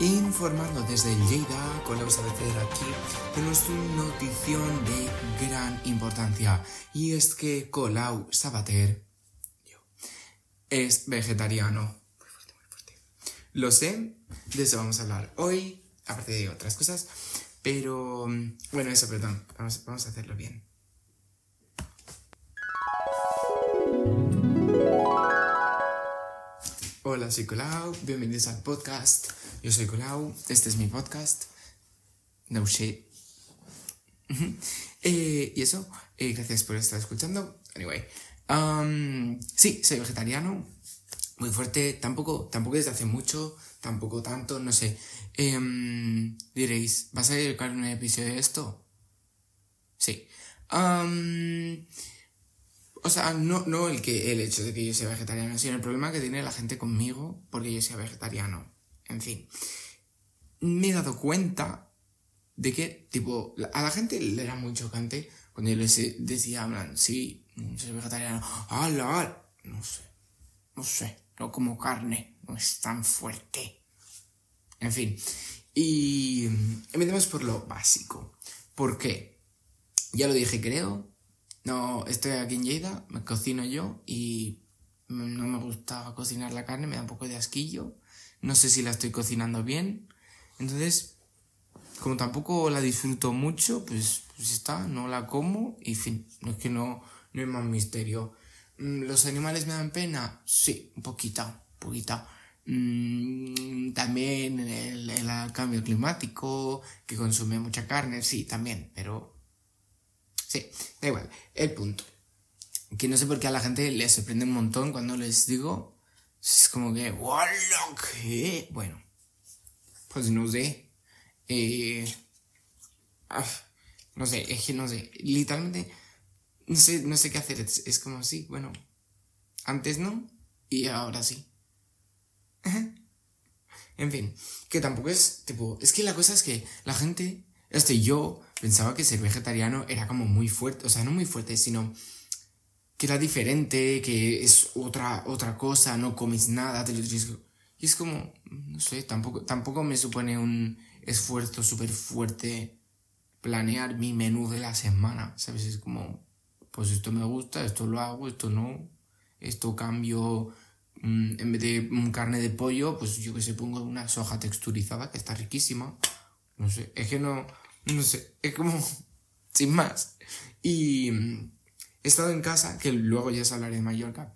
informando desde Lleida con la Sabater aquí. Tenemos una notición de gran importancia y es que Colau Sabater es vegetariano. Muy fuerte, muy fuerte. Lo sé, de eso vamos a hablar hoy, aparte de otras cosas, pero bueno, eso, perdón, vamos, vamos a hacerlo bien. Hola, soy Colau, bienvenidos al podcast. Yo soy Colau, este es mi podcast. No shit. Eh, y eso, eh, gracias por estar escuchando. Anyway, um, sí, soy vegetariano, muy fuerte, tampoco, tampoco desde hace mucho, tampoco tanto, no sé. Em, diréis, ¿vas a dedicar un episodio de esto? Sí. Um, o sea, no, no el, que, el hecho de que yo sea vegetariano, sino el problema que tiene la gente conmigo porque yo sea vegetariano. En fin. Me he dado cuenta de que, tipo, a la gente le era muy chocante cuando yo les decía, hablan, sí, soy vegetariano. ¡Hala! No sé. No sé. No como carne. No es tan fuerte. En fin. Y empecemos por lo básico. ¿Por qué? Ya lo dije, creo, no, estoy aquí en Lleida, me cocino yo y no me gusta cocinar la carne, me da un poco de asquillo. No sé si la estoy cocinando bien. Entonces, como tampoco la disfruto mucho, pues, pues está, no la como y fin, no es que no, no hay más misterio. Mm, ¿Los animales me dan pena? Sí, un poquito, un poquito. Mm, también el, el cambio climático, que consume mucha carne, sí, también, pero Sí, da igual. El punto. Que no sé por qué a la gente le sorprende un montón cuando les digo. Es como que. ¿Qué? Bueno, pues no sé. Eh, ah, no sé, es que no sé. Literalmente, no sé, no sé qué hacer. Es, como así, bueno, antes no y ahora sí. en fin, que tampoco es, tipo, es que la cosa es que la gente, este yo, pensaba que ser vegetariano era como muy fuerte, o sea, no muy fuerte, sino que era diferente, que es otra, otra cosa, no comes nada, te lo Y es como, no sé, tampoco, tampoco me supone un esfuerzo súper fuerte planear mi menú de la semana, ¿sabes? Es como, pues esto me gusta, esto lo hago, esto no, esto cambio, mm, en vez de un carne de pollo, pues yo que sé, pongo una soja texturizada que está riquísima. No sé, es que no, no sé, es como sin más. Y mm, he estado en casa, que luego ya os hablaré de Mallorca,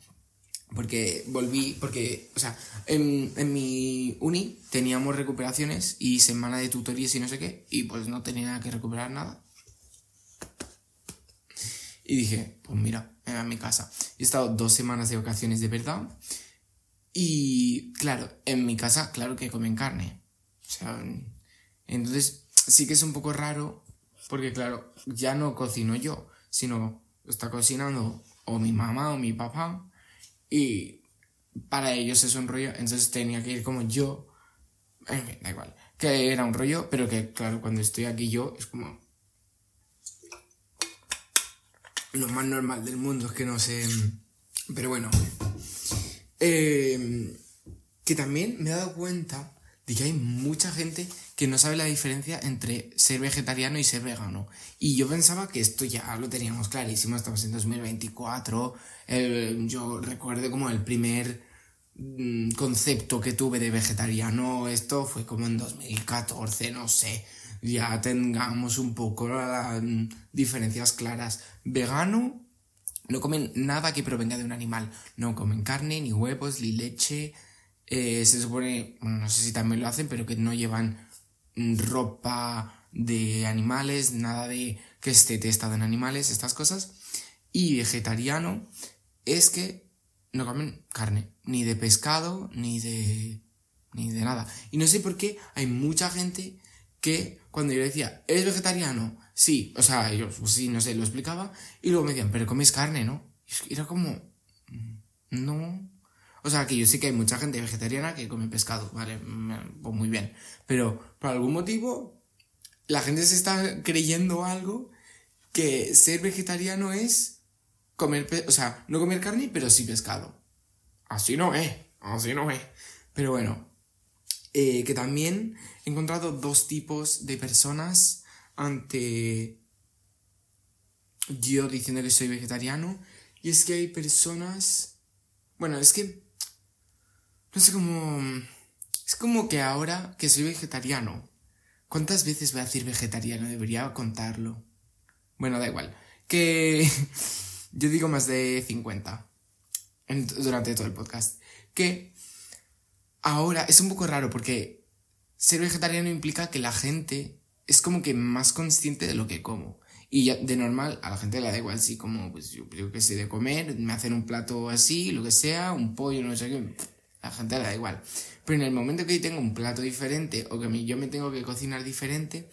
porque volví, porque, o sea, en, en, mi uni teníamos recuperaciones y semana de tutorías y no sé qué, y pues no tenía que recuperar nada. Y dije, pues mira, me a mi casa. He estado dos semanas de vacaciones de verdad. Y claro, en mi casa, claro que comen carne. O sea, entonces sí que es un poco raro porque claro, ya no cocino yo, sino está cocinando o mi mamá o mi papá y para ellos es un rollo, entonces tenía que ir como yo, en fin, da igual, que era un rollo, pero que claro, cuando estoy aquí yo es como lo más normal del mundo, es que no sé, pero bueno, eh, que también me he dado cuenta de que hay mucha gente que no sabe la diferencia entre ser vegetariano y ser vegano. Y yo pensaba que esto ya lo teníamos clarísimo, estamos en 2024. yo recuerdo como el primer mm, concepto que tuve de vegetariano, esto fue como en 2014, no sé. Ya tengamos un poco las mm, diferencias claras. Vegano no comen nada que provenga de un animal. No comen carne, ni huevos, ni leche. Eh, se supone, no sé si también lo hacen, pero que no llevan ropa de animales, nada de que esté testado en animales, estas cosas. Y vegetariano es que no comen carne, ni de pescado, ni de ni de nada. Y no sé por qué hay mucha gente que cuando yo decía, ¿eres vegetariano? Sí, o sea, yo pues sí, no sé, lo explicaba. Y luego me decían, pero comes carne, ¿no? Era como, mm, no, o sea, que yo sé que hay mucha gente vegetariana que come pescado, ¿vale? Pues muy bien. Pero por algún motivo, la gente se está creyendo algo que ser vegetariano es comer, o sea, no comer carne, pero sí pescado. Así no es, así no es. Pero bueno, eh, que también he encontrado dos tipos de personas ante yo diciendo que soy vegetariano. Y es que hay personas... Bueno, es que... No sé cómo... Es como que ahora que soy vegetariano. ¿Cuántas veces voy a decir vegetariano? Debería contarlo. Bueno, da igual. Que... yo digo más de 50. durante todo el podcast. Que... Ahora es un poco raro porque ser vegetariano implica que la gente es como que más consciente de lo que como. Y de normal a la gente le da igual si como, pues yo creo que sé de comer, me hacen un plato así, lo que sea, un pollo, no sé qué, la gente le da igual. Pero en el momento que yo tengo un plato diferente o que yo me tengo que cocinar diferente,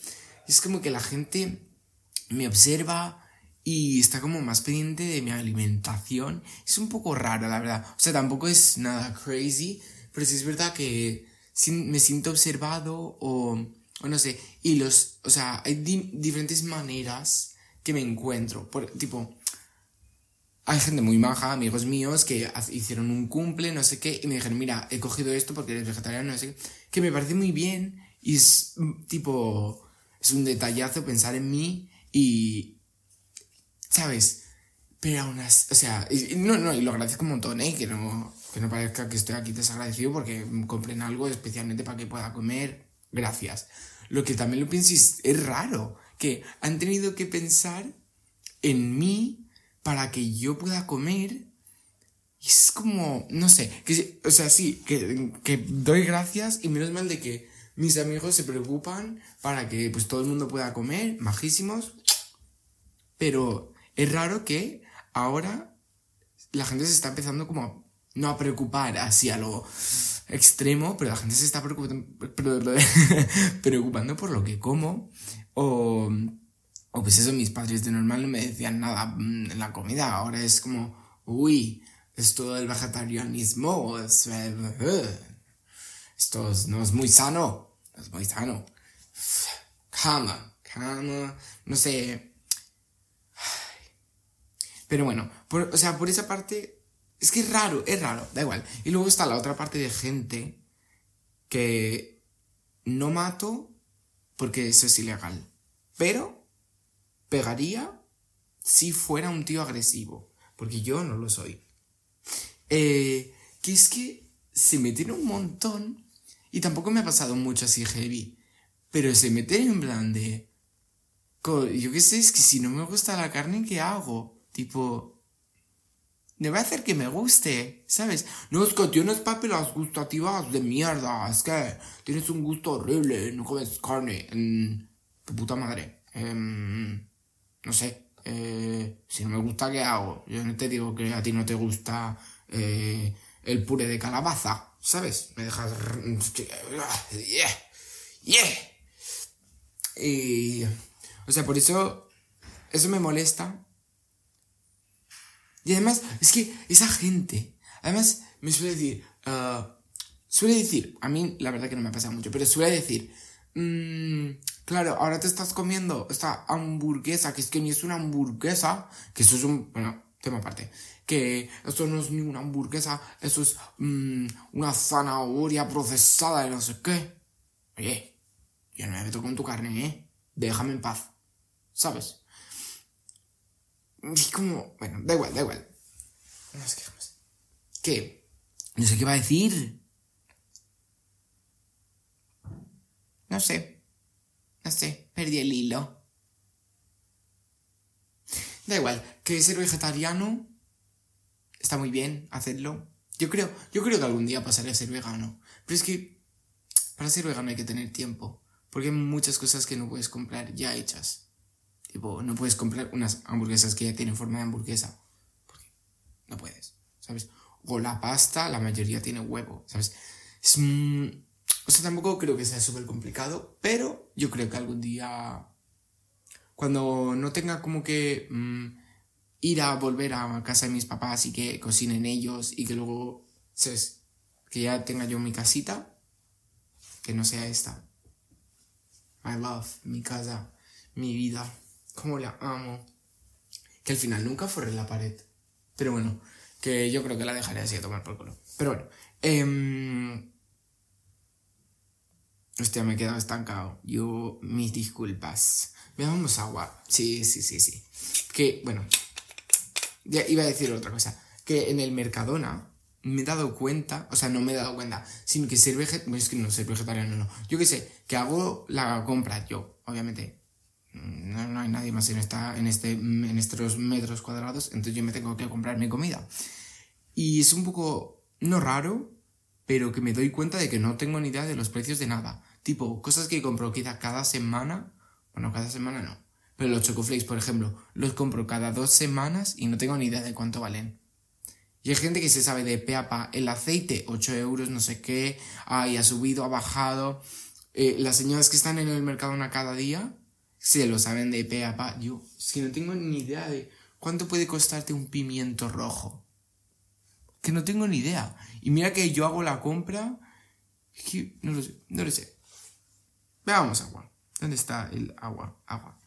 es como que la gente me observa y está como más pendiente de mi alimentación. Es un poco raro, la verdad. O sea, tampoco es nada crazy, pero sí es verdad que me siento observado o no sé, y los, o sea, hay diferentes maneras que me encuentro, tipo, hay gente muy maja, amigos míos, que hicieron un cumple, no sé qué, y me dijeron, mira, he cogido esto porque eres vegetariano, no sé qué, que me parece muy bien, y es mm, tipo, es un detallazo pensar en mí y, ¿sabes? Pero aún así, o sea, no, no, y lo agradezco un montón, ¿eh? Que no, que no parezca que estoy aquí desagradecido porque compren algo especialmente para que pueda comer, gracias. Lo que también lo pienso es, raro, que han tenido que pensar en mí para que yo pueda comer. Es como, no sé, que, o sea, sí, que, que doy gracias y menos mal de que mis amigos se preocupan para que pues todo el mundo pueda comer, majísimos. Pero es raro que ahora la gente se está empezando como no a preocupar así a lo extremo, pero la gente se está preocupando, preocupando por lo que como. O, o pues eso, mis padres de normal no me decían nada en la comida. Ahora es como, uy, es todo el vegetarianismo. esto no es muy sano. No es muy sano. Calma, calma. No sé. Pero bueno, o sea, por esa parte es que es raro, es raro, da igual. Y luego está la otra parte de gente que no mato porque eso es ilegal. Pero pegaría si fuera un tío agresivo. Porque yo no lo soy. Eh, que es que se meten un montón. Y tampoco me ha pasado mucho así heavy. Pero se meten en plan. Yo qué sé, es que si no me gusta la carne, ¿qué hago? Tipo, me va hacer que me guste, ¿sabes? No es que tienes papilas gustativas de mierda, es que tienes un gusto horrible, no comes carne. Tu puta madre. Em, no sé. Eh, si no me gusta, ¿qué hago? Yo no te digo que a ti no te gusta eh, el puré de calabaza, ¿sabes? Me dejas... Yeah, yeah. Y... O sea, por eso... Eso me molesta y además, es que esa gente, además me suele decir, ah, suele decir, a mí la verdad que no me ha pasado mucho, pero suele decir, mmm, claro, ahora te estás comiendo esta hamburguesa, que es que ni es una hamburguesa, que eso es un, bueno, tema aparte, que esto no es ni una hamburguesa, eso es mmm, una zanahoria procesada y no sé qué. Oye, yo no me meto con tu carne, ¿eh? Déjame en paz, ¿sabes? Y como, bueno, da igual, da igual. No sé qué más. ¿Qué? No sé qué va a decir. No sé. No sé, perdí el hilo. Da igual, que ser vegetariano está muy bien hacerlo. Yo creo, yo creo que algún día pasaré a ser vegano. Pero es que para ser vegano hay que tener tiempo. Porque hay muchas cosas que no puedes comprar ya hechas. Tipo, no puedes comprar unas hamburguesas que ya tienen forma de hamburguesa. Porque no puedes, ¿sabes? O la pasta, la mayoría tiene huevo, ¿sabes? Es... o sea, tampoco creo que sea súper complicado, pero yo creo que algún día, cuando no tenga como que mm, ir a volver a casa de mis papás y que cocinen ellos y que luego, ¿sabes? Que ya tenga yo mi casita, que no sea esta. My love, mi casa, mi vida. Cómo la amo. Que al final nunca forré la pared. Pero bueno, que yo creo que la dejaré así a tomar por culo. Pero bueno. Eh, Hostia, me he quedado estancado. Yo, mis disculpas. Veamos agua. Sí, sí, sí, sí. Que, bueno. Ya iba a decir otra cosa. Que en el Mercadona me he dado cuenta, o sea, no me he dado cuenta, sino que ser vegetariano, es que no ser vegetariano, no. Yo qué sé, que hago la compra yo, obviamente. No, no hay nadie más en, esta, en, este, en estos metros cuadrados, entonces yo me tengo que comprar mi comida. Y es un poco, no raro, pero que me doy cuenta de que no tengo ni idea de los precios de nada. Tipo, cosas que compro quizá cada semana, bueno, cada semana no, pero los chocoflakes, por ejemplo, los compro cada dos semanas y no tengo ni idea de cuánto valen. Y hay gente que se sabe de pe a pa. El aceite, 8 euros, no sé qué. Ay, ha subido, ha bajado. Eh, las señoras que están en el mercado una cada día se lo saben de pe a pa. Yo, es que no tengo ni idea de cuánto puede costarte un pimiento rojo. Que no tengo ni idea. Y mira que yo hago la compra. que no lo sé, no lo sé. Veamos agua. ¿Dónde está el agua? Agua.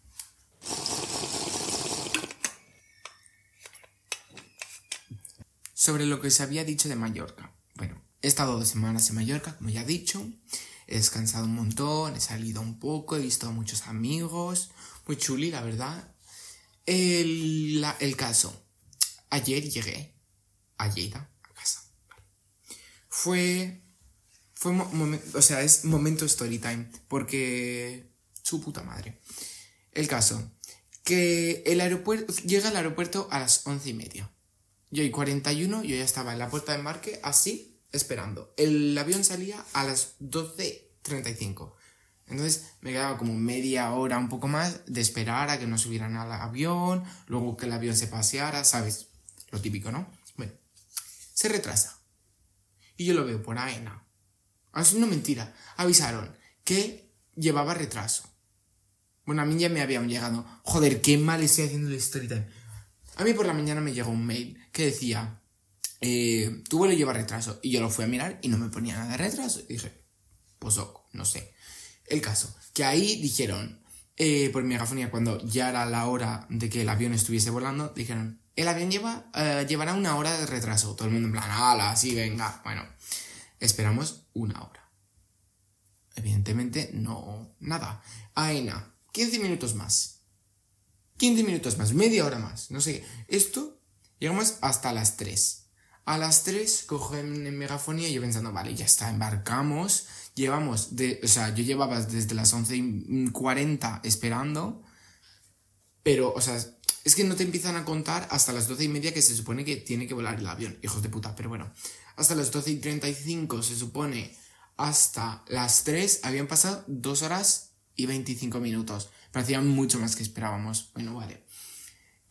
Sobre lo que se había dicho de Mallorca. Bueno, he estado dos semanas en Mallorca, como ya he dicho. He descansado un montón, he salido un poco, he visto a muchos amigos. Muy chuli, la verdad. El, el caso. Ayer llegué a Lleida, a casa. Fue. Fue. O sea, es momento story time. Porque. Su puta madre. El caso. Que el aeropuerto. Llega al aeropuerto a las once y media. Yo y 41, yo ya estaba en la puerta de embarque, así, esperando. El avión salía a las 12.35. Entonces me quedaba como media hora, un poco más, de esperar a que nos subieran al avión, luego que el avión se paseara, ¿sabes? Lo típico, ¿no? Se retrasa. Y yo lo veo por AENA. Así no mentira. Avisaron que llevaba retraso. Bueno, a mí ya me habían llegado. Joder, qué mal estoy haciendo la story time. A mí por la mañana me llegó un mail que decía, eh, tu vuelo lleva retraso. Y yo lo fui a mirar y no me ponía nada de retraso. Y dije, pues no sé. El caso, que ahí dijeron, eh, por megafonía, cuando ya era la hora de que el avión estuviese volando, dijeron, el avión lleva, eh, llevará una hora de retraso. Todo el mundo en plan, ala, sí, venga. Bueno, esperamos una hora. Evidentemente, no, nada. Aena, 15 minutos más. 15 minutos más, media hora más, no sé. Esto, llegamos hasta las 3. A las 3 cojo en megafonía y yo pensando, vale, ya está, embarcamos. Llevamos, de, o sea, yo llevaba desde las 11.40 esperando. Pero, o sea, es que no te empiezan a contar hasta las 12 y media que se supone que tiene que volar el avión, hijos de puta, pero bueno. Hasta las 12 y 35 se supone hasta las 3 habían pasado 2 horas y 25 minutos. Parecía mucho más que esperábamos. Bueno, vale.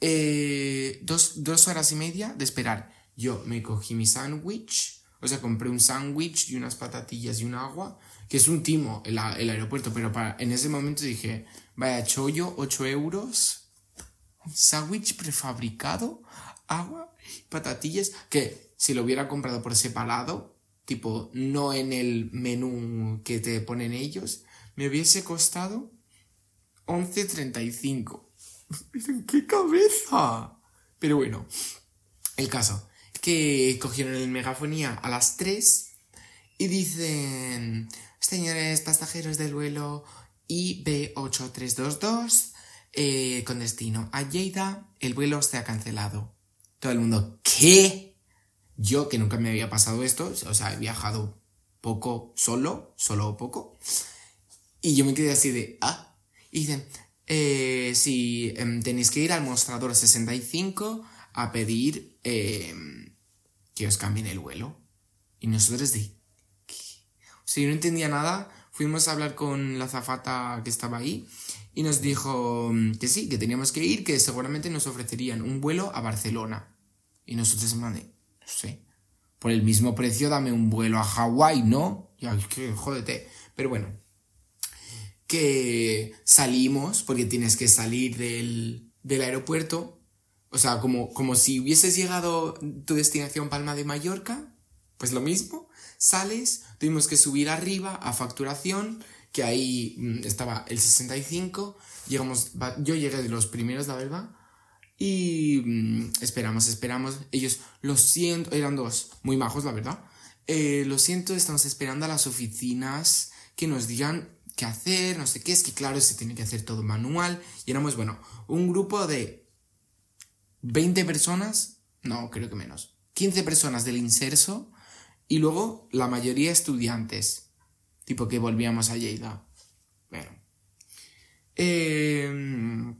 Eh, dos, horas y media de esperar. Yo me cogí mi sándwich. O sea, compré un sándwich y unas patatillas y un agua. Que es un timo el, aeropuerto. Pero en ese momento dije, vaya chollo, 8 euros. Sándwich prefabricado. Agua, patatillas. Que si lo hubiera comprado por separado, tipo, no en el menú que te ponen ellos, me hubiese costado 11.35. Dicen, ¡qué cabeza! Pero bueno, el caso, que cogieron el megafonía a las 3 y dicen, señores pasajeros del vuelo IB8322, eh, con destino a Lleida, el vuelo se ha cancelado. Todo el mundo, ¿qué? Yo, que nunca me había pasado esto, o sea, he viajado poco solo, solo poco, y yo me quedé así de, ah, y dicen, eh, si em, tenéis que ir al mostrador 65 a pedir em, que os cambien el vuelo. Y nosotros de... Si yo no entendía nada, fuimos a hablar con la zafata que estaba ahí y nos dijo em, que sí, que teníamos que ir, que seguramente nos ofrecerían un vuelo a Barcelona. Y nosotros no sé, por el mismo precio dame un vuelo a Hawái, ¿no? Ya, que jódete. Pero bueno, que salimos, porque tienes que salir del, del aeropuerto, o sea, como, como si hubieses llegado tu destinación Palma de Mallorca, pues lo mismo, sales, tuvimos que subir arriba a facturación, que ahí mm, estaba el 65, llegamos, yo llegué de los primeros, la verdad, y mm, esperamos, esperamos, ellos, lo siento, eran dos, muy majos, la verdad, eh, lo siento, estamos esperando a las oficinas que nos digan qué hacer, no sé qué, es que claro, se tiene que hacer todo manual. Y éramos, bueno, un grupo de 20 personas, no, creo que menos, 15 personas del inserso y luego la mayoría estudiantes, tipo que volvíamos a Lleida. Bueno. Eh,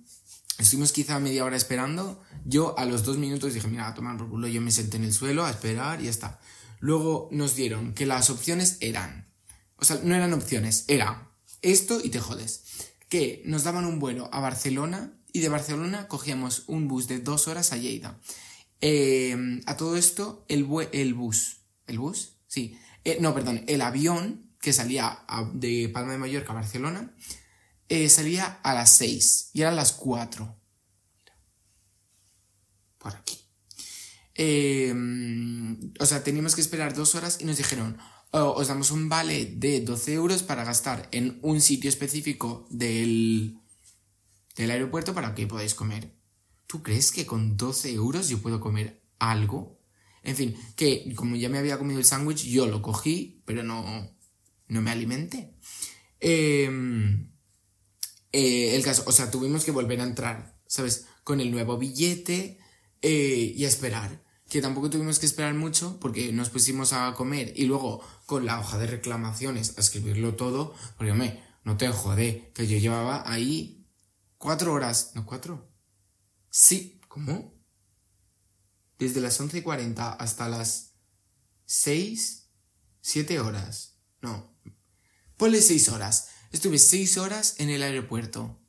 estuvimos quizá media hora esperando. Yo a los dos minutos dije, mira, a tomar por culo, yo me senté en el suelo a esperar y ya está. Luego nos dieron que las opciones eran, o sea, no eran opciones, era esto y te jodes. Que nos daban un vuelo a Barcelona y de Barcelona cogíamos un bus de dos horas a Lleida. Eh, a todo esto, el, el bus, ¿el bus? Sí. Eh, no, perdón, el avión que salía de Palma de Mallorca a Barcelona eh, salía a las 6 y eran las 4. Por aquí. o sea, teníamos que esperar dos horas y nos dijeron, oh, os damos un vale de 12 euros para gastar en un sitio específico del, del aeropuerto para que podáis comer. ¿Tú crees que con 12 euros yo puedo comer algo? En fin, que como ya me había comido el sándwich, yo lo cogí, pero no, no me alimenté. Em, eh, el caso, o sea, tuvimos que volver a entrar, ¿sabes? Con el nuevo billete eh, y a esperar. Que tampoco tuvimos que esperar mucho porque nos pusimos a comer y luego con la hoja de reclamaciones a escribirlo todo, porque me, no te jode, que yo llevaba ahí cuatro horas, no cuatro. Sí, ¿cómo? desde las 11.40 hasta las 6, 7 horas. No, ponle 6 horas. Estuve 6 horas en el aeropuerto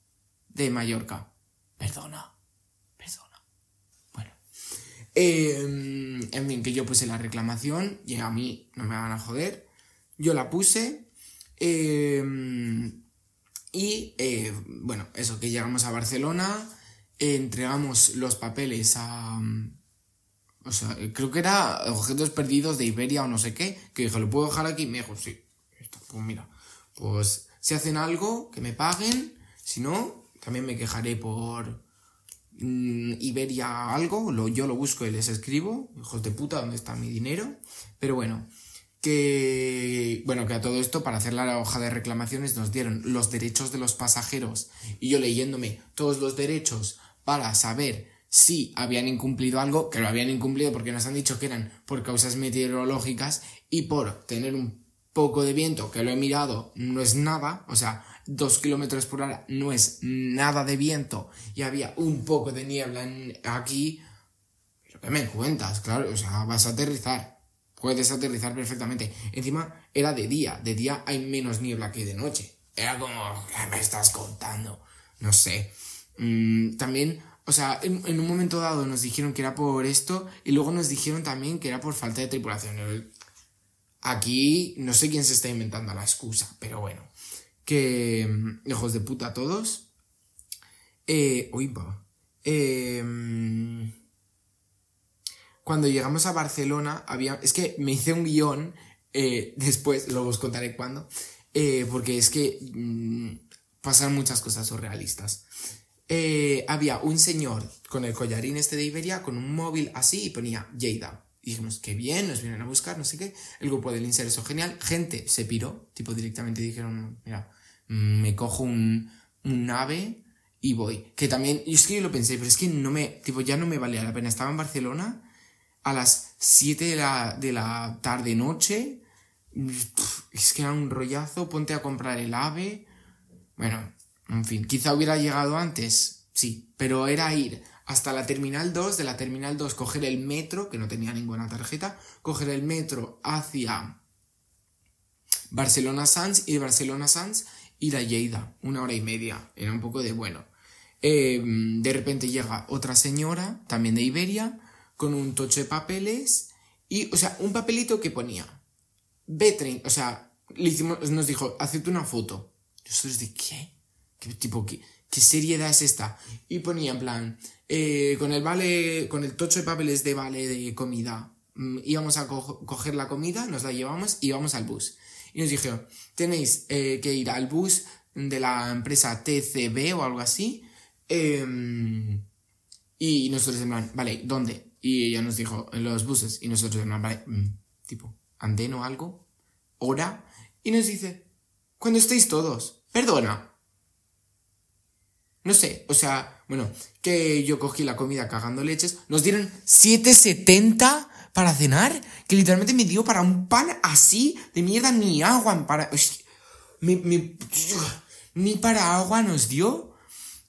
de Mallorca. Perdona, perdona. Bueno. Em, en fin, que yo puse la reclamación y a mí no me van a joder. Yo la puse. Em, y eh, bueno, eso, que llegamos a Barcelona, entregamos los papeles a, o sea, creo que era objetos perdidos de Iberia o no sé qué, que dije, ¿lo puedo dejar aquí? me dijo, sí. Pues mira, pues si hacen algo, que me paguen, si no, también me quejaré por mm, Iberia algo, lo, yo lo busco y les escribo, hijos de puta, ¿dónde está mi dinero? Pero bueno, que bueno, que a todo esto para hacer la hoja de reclamaciones nos dieron los derechos de los pasajeros y yo leyéndome todos los derechos para saber si habían incumplido algo, que lo habían incumplido porque nos han dicho que eran por causas meteorológicas y por tener un poco de viento, que lo he mirado, no es nada, o sea, dos kilómetros por hora no es nada de viento y había un poco de niebla aquí, pero que me cuentas, claro, o sea, vas a aterrizar, puedes aterrizar perfectamente. Encima era de día, de día hay menos niebla que de noche. Era como, ¿qué me estás contando? No sé. Mm, también o sea, en, un momento dado nos dijeron que era por esto y luego nos dijeron también que era por falta de tripulación. Aquí no sé quién se está inventando la excusa, pero bueno. Que mm, hijos de puta todos. Eh, uy, va. Em, cuando llegamos a Barcelona había... Es que me hice un guion, eh, después, luego os contaré cuándo, eh, porque es que mm, pasan muchas cosas surrealistas. Eh, había un señor con el collarín este de Iberia, con un móvil así y ponía Lleida. Dijimos, qué bien, nos vienen a buscar, no sé qué. El grupo del inserso, genial. Gente se piró, tipo directamente dijeron, mira, mm, me cojo un, un ave y voy. Que también, y es que yo lo pensé, pero es que no me, tipo, ya no me valía la pena. Estaba en Barcelona a las 7 de la, de la tarde, noche. Es que era un rollazo, ponte a comprar el ave. Bueno, en fin, quizá hubiera llegado antes, sí, pero era ir hasta la terminal 2, de la terminal 2 coger el metro, que no tenía ninguna tarjeta, coger el metro hacia Barcelona Sans y de Barcelona Sans ir a Lleida, una hora y media, era un poco de bueno. Em, de repente llega otra señora, también de Iberia, con un tocho de papeles y, o sea, un papelito que ponía B30, o sea, le hicimos, nos dijo, hacete una foto. Nosotros de qué? ¿Qué tipo, qué, qué seriedad es esta? Y ponía en plan, eh, con el vale, con el tocho de papeles de vale de comida, mm, íbamos a coger la comida, nos la llevamos y íbamos al bus. Y nos dijeron, tenéis eh, que ir al bus de la empresa TCB o algo así. Em, y nosotros en vale, ¿dónde? Y ella nos dijo, en los buses. Y nosotros en vale, mm, tipo, andén o algo, hora. Y nos dice, cuando estéis todos. Perdona. No sé, o sea, bueno, que yo cogí la comida cagando leches, nos dieron 7.70 para cenar, que literalmente me dio para un pan así de mierda, ni agua para... ni para agua nos dio.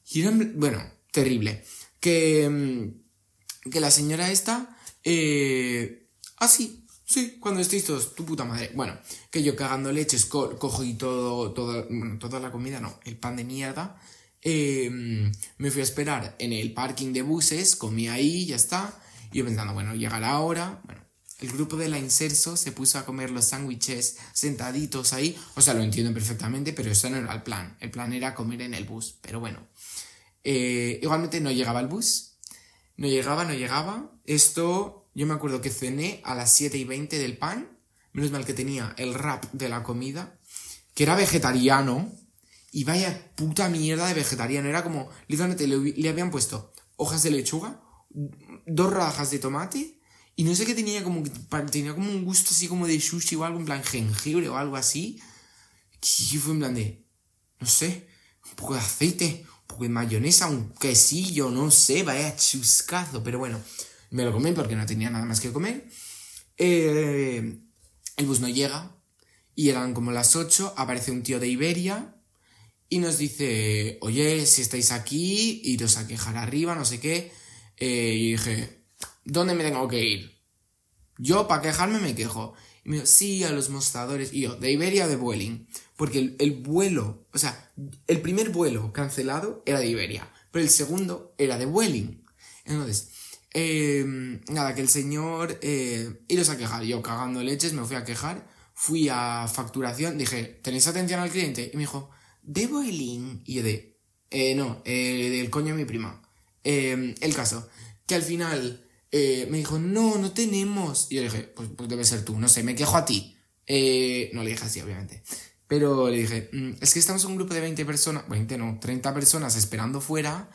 Y era, bueno, terrible. Que, mm, que la señora esta... Eh, así, Sí, cuando estéis todos, tu puta madre. Bueno, que yo cagando leches cojo y todo, todo, toda la comida, no, el pan de mierda. Em, me fui a esperar en el parking de buses, comí ahí, ya está. Y yo pensando, bueno, llegará ahora. Bueno, el grupo de la Inserso se puso a comer los sándwiches sentaditos ahí. O sea, lo entiendo perfectamente, pero eso no era el plan. El plan era comer en el bus. Pero bueno. Eh, igualmente no llegaba el bus. No llegaba, no llegaba. Esto yo me acuerdo que cené a las 7 y 20 del pan, menos mal que tenía el rap de la comida, que era vegetariano, y vaya puta mierda de vegetariano, era como, literalmente le, habían puesto hojas de lechuga, dos rajas de tomate, y no sé qué tenía como, tenía como un gusto así como de sushi o algo, en plan jengibre o algo así, y fue en plan de, no sé, un poco de aceite, un poco de mayonesa, un quesillo, no sé, vaya chuscazo, pero bueno, me lo comí porque no tenía nada más que comer. Eh, el bus no llega y eran como las 8, aparece un tío de Iberia y nos dice, oye, si estáis aquí, iros a quejar arriba, no sé qué. Eh, y dije, ¿dónde me tengo que ir? Yo para quejarme me quejo. Y me dijo, sí, a los mostradores. Y yo, ¿de Iberia de Vueling? Porque el, el, vuelo, o sea, el primer vuelo cancelado era de Iberia, pero el segundo era de Vueling. Entonces, Em, nada, que el señor, eh, iros a quejar. Yo cagando leches, me fui a quejar. Fui a facturación, dije, ¿tenéis atención al cliente? Y me dijo, ¿debo el? Y yo de, eh, no, eh, del coño de mi prima. Em, el caso, que al final eh, me dijo, no, no tenemos. Y yo le dije, pues, pues, debe ser tú, no sé, me quejo a ti. Eh, no le dije así, obviamente. Pero le dije, mm, es que estamos en un grupo de 20 personas, 20 no, 30 personas esperando fuera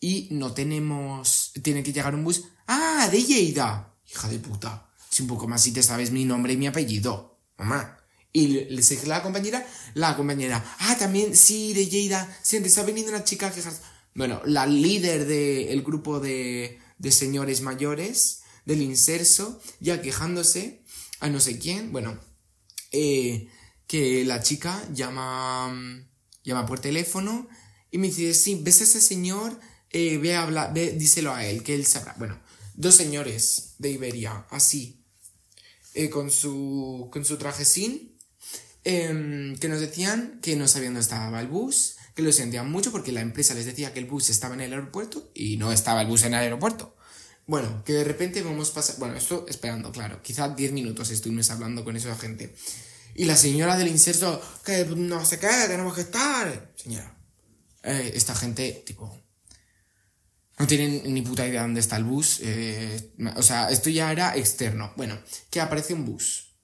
y no tenemos, tiene que llegar un bus. Ah, de Lleida. Hija de puta. Si un poco más si te sabes mi nombre y mi apellido. Mamá. Y le, dije la compañera, la compañera, ah, también, sí, de Lleida, sí, te está veniendo una chica que... Bueno, la líder del grupo de, de señores mayores, del inserso, ya quejándose a no sé quién, bueno, eh, que la chica llama, llama por teléfono y me dice, sí, ¿ves a ese señor? Eh, ve a hablar, ve, díselo a él, que él sabrá. Bueno, dos señores de Iberia, así, eh, con su, con su trajecín, eh, que nos decían que no sabían dónde estaba el bus, que lo sentían mucho porque la empresa les decía que el bus estaba en el aeropuerto y no estaba el bus en el aeropuerto. Bueno, que de repente vamos a pasar, bueno, esto esperando, claro, quizá 10 minutos estuvimos hablando con esa gente. Y la señora del inserto, que no sé qué, tenemos que estar. Señora, eh, esta gente, tipo, no tienen ni puta idea dónde está el bus. Eh, o sea, esto ya era externo. Bueno, que aparece un bus.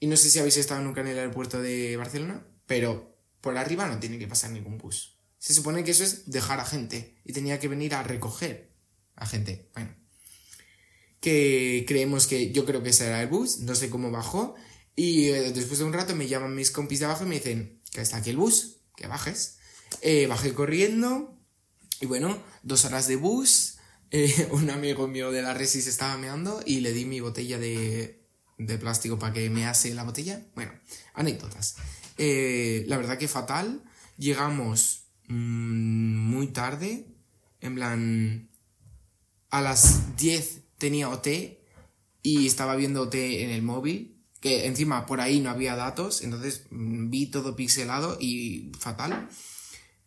Y no sé si habéis estado nunca en el aeropuerto de Barcelona, pero por arriba no tiene que pasar ningún bus. Se supone que eso es dejar a gente. Y tenía que venir a recoger a gente. Bueno. Que creemos que yo creo que ese era el bus. No sé cómo bajó. Y eh, después de un rato me llaman mis compis de abajo y me dicen que está aquí el bus. Que bajes. Eh, bajé corriendo y bueno, dos horas de bus, eh, un amigo mío de la Resi se estaba meando y le di mi botella de, de plástico para que me hace la botella. Bueno, anécdotas. Eh, la verdad que fatal. Llegamos mm, muy tarde. En plan, a las 10 tenía OT y estaba viendo OT en el móvil. Que encima por ahí no había datos, entonces mm, vi todo pixelado y fatal.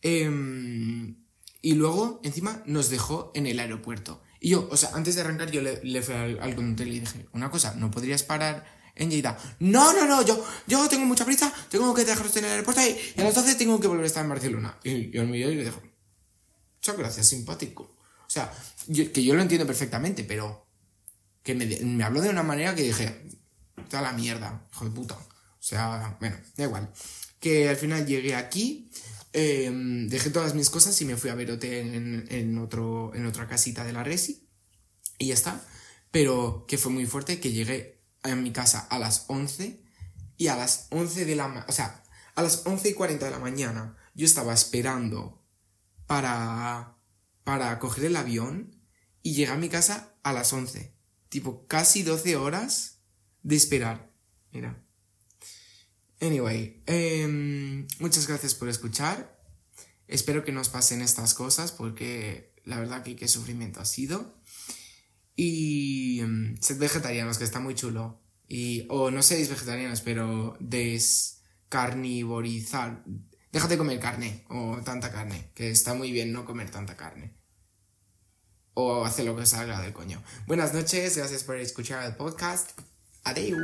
Eh, y luego, encima, nos dejó en el aeropuerto. Y yo, o sea, antes de arrancar, yo le, le fui al, al conductor y le dije, una cosa, ¿no podrías parar en Lleida? No, no, no, yo, yo tengo mucha prisa, tengo que dejaros en el aeropuerto y, y a las 12 tengo que volver a estar en Barcelona. Y yo me y le dijo, muchas gracias, simpático. O sea, que yo lo entiendo perfectamente, pero que me, me habló de una manera que dije, está la mierda, hijo de puta. O sea, bueno, da igual. Que al final llegué aquí, Em, dejé todas mis cosas y me fui a ver en, en, otro, en otra casita de la Resi. Y ya está. Pero que fue muy fuerte que llegué a mi casa a las 11 y a las 11 de la... O sea, A las 11 y 40 de la mañana yo estaba esperando para, para coger el avión y llegué a mi casa a las 11. Tipo, casi 12 horas de esperar. Mira. Anyway, em, muchas gracias por escuchar. Espero que nos pasen estas cosas porque la verdad que qué sufrimiento ha sido. Y em, sed vegetarianos, que está muy chulo. O no seáis vegetarianos, pero descarnivorizar. Déjate comer carne o tanta carne, que está muy bien no comer tanta carne. O hacer lo que salga del coño. Buenas noches, gracias por escuchar el podcast. Adiós.